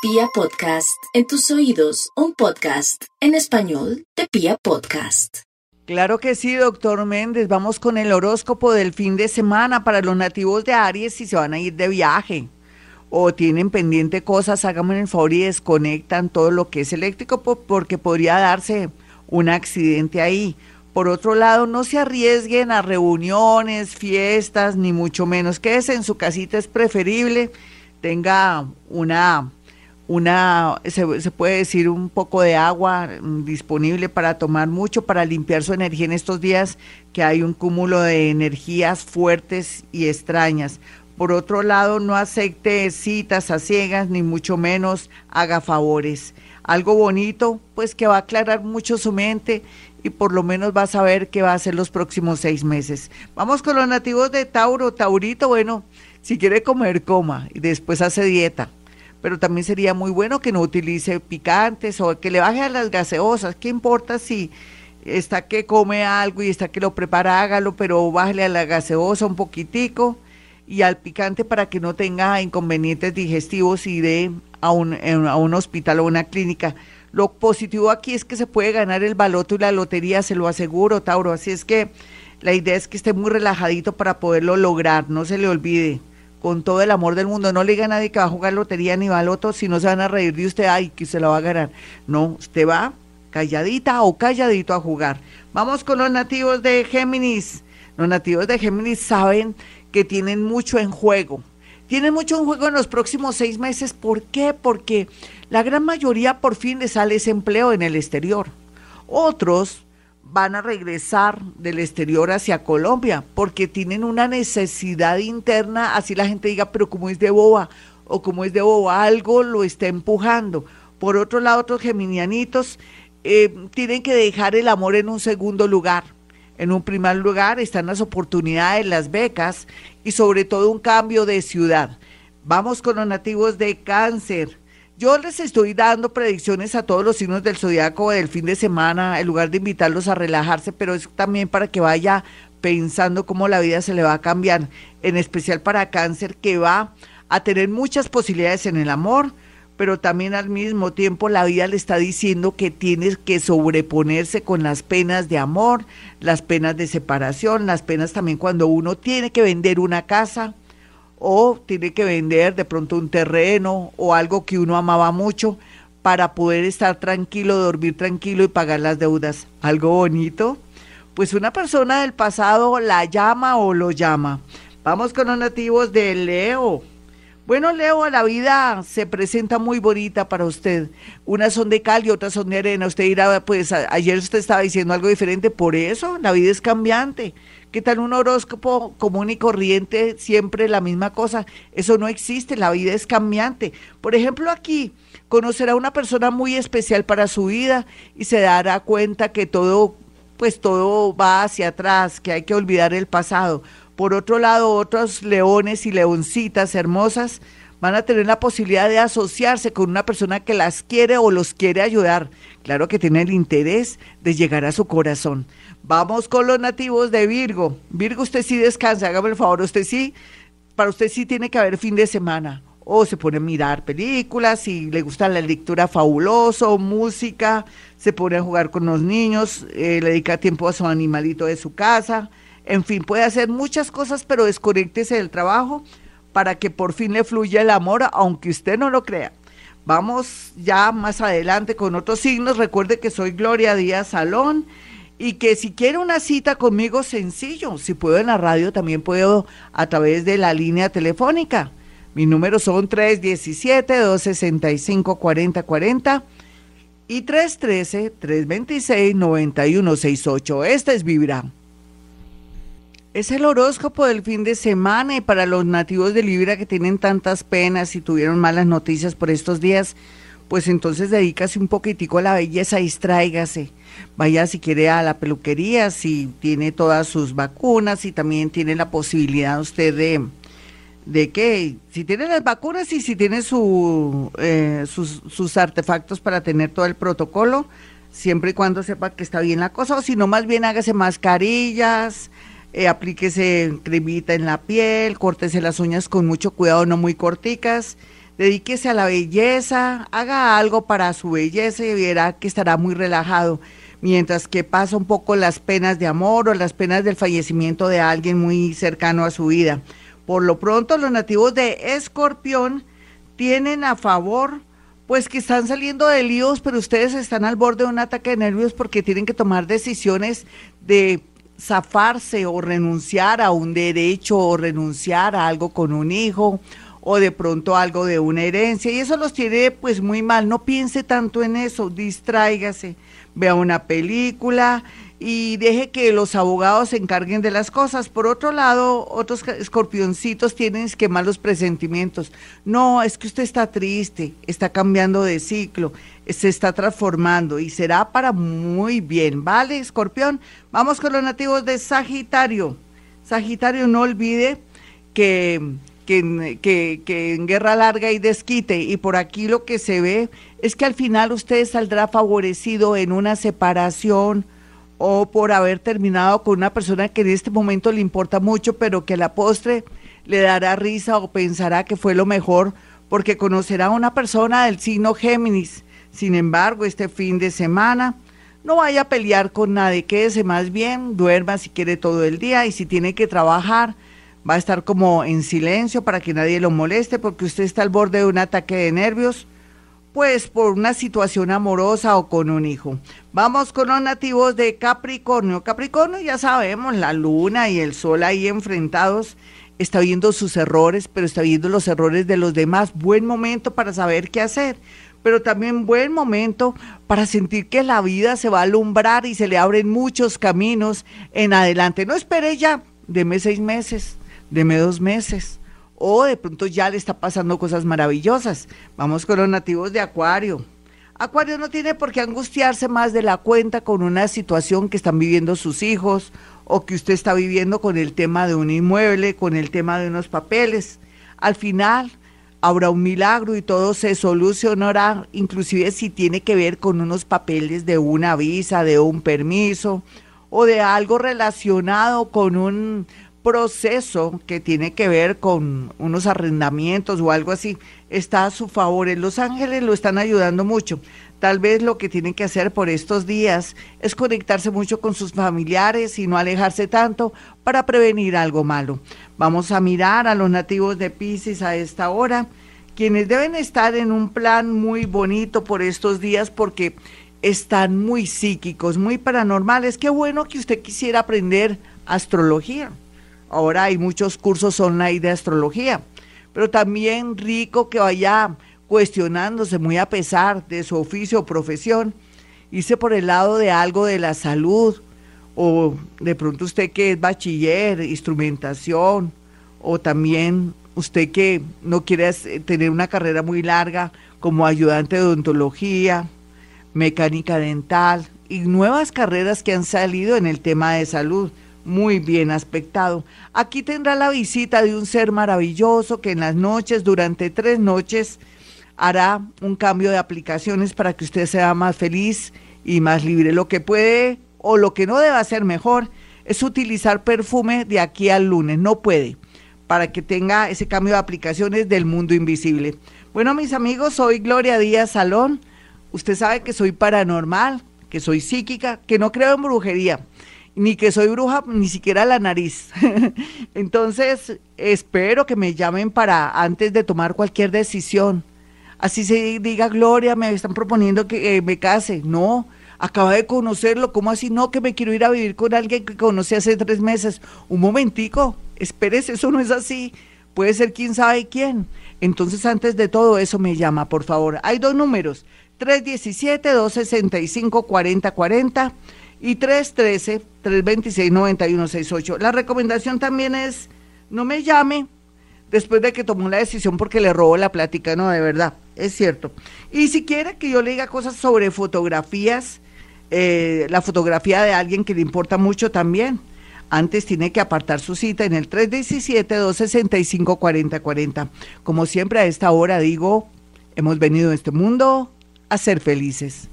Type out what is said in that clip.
Pia Podcast, en tus oídos, un podcast en español de Pia Podcast. Claro que sí, doctor Méndez. Vamos con el horóscopo del fin de semana para los nativos de Aries si se van a ir de viaje o tienen pendiente cosas, háganme el favor y desconectan todo lo que es eléctrico porque podría darse un accidente ahí. Por otro lado, no se arriesguen a reuniones, fiestas, ni mucho menos. Quédese en su casita, es preferible. Tenga una una, se, se, puede decir, un poco de agua disponible para tomar mucho, para limpiar su energía en estos días que hay un cúmulo de energías fuertes y extrañas. Por otro lado, no acepte citas a ciegas, ni mucho menos haga favores. Algo bonito, pues que va a aclarar mucho su mente y por lo menos va a saber qué va a hacer los próximos seis meses. Vamos con los nativos de Tauro. Taurito, bueno, si quiere comer, coma y después hace dieta pero también sería muy bueno que no utilice picantes o que le baje a las gaseosas. ¿Qué importa si está que come algo y está que lo prepara, hágalo, pero bájale a la gaseosa un poquitico y al picante para que no tenga inconvenientes digestivos y de a un, a un hospital o una clínica. Lo positivo aquí es que se puede ganar el baloto y la lotería, se lo aseguro, Tauro. Así es que la idea es que esté muy relajadito para poderlo lograr, no se le olvide con todo el amor del mundo. No le diga a nadie que va a jugar lotería ni va al otro, si no se van a reír de usted, ay, que se la va a ganar. No, usted va calladita o calladito a jugar. Vamos con los nativos de Géminis. Los nativos de Géminis saben que tienen mucho en juego. Tienen mucho en juego en los próximos seis meses. ¿Por qué? Porque la gran mayoría por fin les sale ese empleo en el exterior. Otros van a regresar del exterior hacia Colombia porque tienen una necesidad interna, así la gente diga, pero como es de boba o como es de boba, algo lo está empujando. Por otro lado, otros geminianitos eh, tienen que dejar el amor en un segundo lugar. En un primer lugar están las oportunidades, las becas y sobre todo un cambio de ciudad. Vamos con los nativos de cáncer. Yo les estoy dando predicciones a todos los signos del zodiaco del fin de semana, en lugar de invitarlos a relajarse, pero es también para que vaya pensando cómo la vida se le va a cambiar, en especial para cáncer, que va a tener muchas posibilidades en el amor, pero también al mismo tiempo la vida le está diciendo que tienes que sobreponerse con las penas de amor, las penas de separación, las penas también cuando uno tiene que vender una casa o tiene que vender de pronto un terreno o algo que uno amaba mucho para poder estar tranquilo, dormir tranquilo y pagar las deudas. Algo bonito. Pues una persona del pasado la llama o lo llama. Vamos con los nativos de Leo. Bueno, Leo, la vida se presenta muy bonita para usted. Unas son de cal y otras son de arena. Usted dirá, pues ayer usted estaba diciendo algo diferente. Por eso, la vida es cambiante. ¿Qué tal un horóscopo común y corriente, siempre la misma cosa? Eso no existe, la vida es cambiante. Por ejemplo, aquí conocerá a una persona muy especial para su vida y se dará cuenta que todo, pues todo va hacia atrás, que hay que olvidar el pasado. Por otro lado, otros leones y leoncitas hermosas van a tener la posibilidad de asociarse con una persona que las quiere o los quiere ayudar. Claro que tiene el interés de llegar a su corazón. Vamos con los nativos de Virgo. Virgo, usted sí descansa, hágame el favor, usted sí, para usted sí tiene que haber fin de semana. O se pone a mirar películas, si le gusta la lectura fabuloso, música, se pone a jugar con los niños, eh, le dedica tiempo a su animalito de su casa. En fin, puede hacer muchas cosas, pero desconéctese del trabajo para que por fin le fluya el amor, aunque usted no lo crea. Vamos ya más adelante con otros signos. Recuerde que soy Gloria Díaz Salón y que si quiere una cita conmigo, sencillo. Si puedo en la radio, también puedo a través de la línea telefónica. Mis números son 317-265-4040 y 313-326-9168. Este es Vibra. Es el horóscopo del fin de semana y para los nativos de Libra que tienen tantas penas y tuvieron malas noticias por estos días, pues entonces dedícase un poquitico a la belleza, distráigase vaya si quiere a la peluquería, si tiene todas sus vacunas y también tiene la posibilidad usted de, de que, si tiene las vacunas y si tiene su, eh, sus, sus artefactos para tener todo el protocolo, siempre y cuando sepa que está bien la cosa, o si no, más bien hágase mascarillas, eh, aplíquese cremita en la piel, córtese las uñas con mucho cuidado, no muy corticas, Dedíquese a la belleza, haga algo para su belleza y verá que estará muy relajado. Mientras que pasa un poco las penas de amor o las penas del fallecimiento de alguien muy cercano a su vida. Por lo pronto, los nativos de Escorpión tienen a favor pues que están saliendo de líos, pero ustedes están al borde de un ataque de nervios porque tienen que tomar decisiones de zafarse o renunciar a un derecho o renunciar a algo con un hijo o de pronto algo de una herencia y eso los tiene pues muy mal. No piense tanto en eso, distráigase, vea una película y deje que los abogados se encarguen de las cosas. Por otro lado, otros escorpioncitos tienen que malos presentimientos. No, es que usted está triste, está cambiando de ciclo, se está transformando y será para muy bien. ¿Vale, escorpión? Vamos con los nativos de Sagitario. Sagitario, no olvide que, que, que, que en guerra larga y desquite. Y por aquí lo que se ve es que al final usted saldrá favorecido en una separación o por haber terminado con una persona que en este momento le importa mucho, pero que a la postre le dará risa o pensará que fue lo mejor porque conocerá a una persona del signo Géminis. Sin embargo, este fin de semana no vaya a pelear con nadie, quédese más bien, duerma si quiere todo el día y si tiene que trabajar, va a estar como en silencio para que nadie lo moleste porque usted está al borde de un ataque de nervios pues por una situación amorosa o con un hijo. Vamos con los nativos de Capricornio. Capricornio ya sabemos, la luna y el sol ahí enfrentados, está viendo sus errores, pero está viendo los errores de los demás. Buen momento para saber qué hacer, pero también buen momento para sentir que la vida se va a alumbrar y se le abren muchos caminos en adelante. No espere ya, deme seis meses, deme dos meses o de pronto ya le está pasando cosas maravillosas. Vamos con los nativos de Acuario. Acuario no tiene por qué angustiarse más de la cuenta con una situación que están viviendo sus hijos o que usted está viviendo con el tema de un inmueble, con el tema de unos papeles. Al final habrá un milagro y todo se solucionará, inclusive si tiene que ver con unos papeles de una visa, de un permiso o de algo relacionado con un proceso que tiene que ver con unos arrendamientos o algo así está a su favor. En Los Ángeles lo están ayudando mucho. Tal vez lo que tienen que hacer por estos días es conectarse mucho con sus familiares y no alejarse tanto para prevenir algo malo. Vamos a mirar a los nativos de Pisces a esta hora, quienes deben estar en un plan muy bonito por estos días porque están muy psíquicos, muy paranormales. Qué bueno que usted quisiera aprender astrología. Ahora hay muchos cursos online de astrología, pero también rico que vaya cuestionándose muy a pesar de su oficio o profesión, irse por el lado de algo de la salud, o de pronto usted que es bachiller, instrumentación, o también usted que no quiere tener una carrera muy larga como ayudante de odontología, mecánica dental y nuevas carreras que han salido en el tema de salud muy bien aspectado. Aquí tendrá la visita de un ser maravilloso que en las noches, durante tres noches, hará un cambio de aplicaciones para que usted sea más feliz y más libre. Lo que puede o lo que no debe hacer mejor es utilizar perfume de aquí al lunes. No puede, para que tenga ese cambio de aplicaciones del mundo invisible. Bueno, mis amigos, soy Gloria Díaz Salón. Usted sabe que soy paranormal, que soy psíquica, que no creo en brujería ni que soy bruja, ni siquiera la nariz. Entonces, espero que me llamen para antes de tomar cualquier decisión. Así se diga, Gloria, me están proponiendo que eh, me case. No, acaba de conocerlo. ¿Cómo así? No, que me quiero ir a vivir con alguien que conocí hace tres meses. Un momentico, espérese, eso no es así. Puede ser quién sabe quién. Entonces, antes de todo eso, me llama, por favor. Hay dos números, 317-265-4040 y 313-326-9168. La recomendación también es, no me llame después de que tomó la decisión porque le robó la plática, no, de verdad, es cierto. Y si quiere que yo le diga cosas sobre fotografías, eh, la fotografía de alguien que le importa mucho también, antes tiene que apartar su cita en el 317-265-4040. Como siempre a esta hora digo, hemos venido a este mundo a ser felices.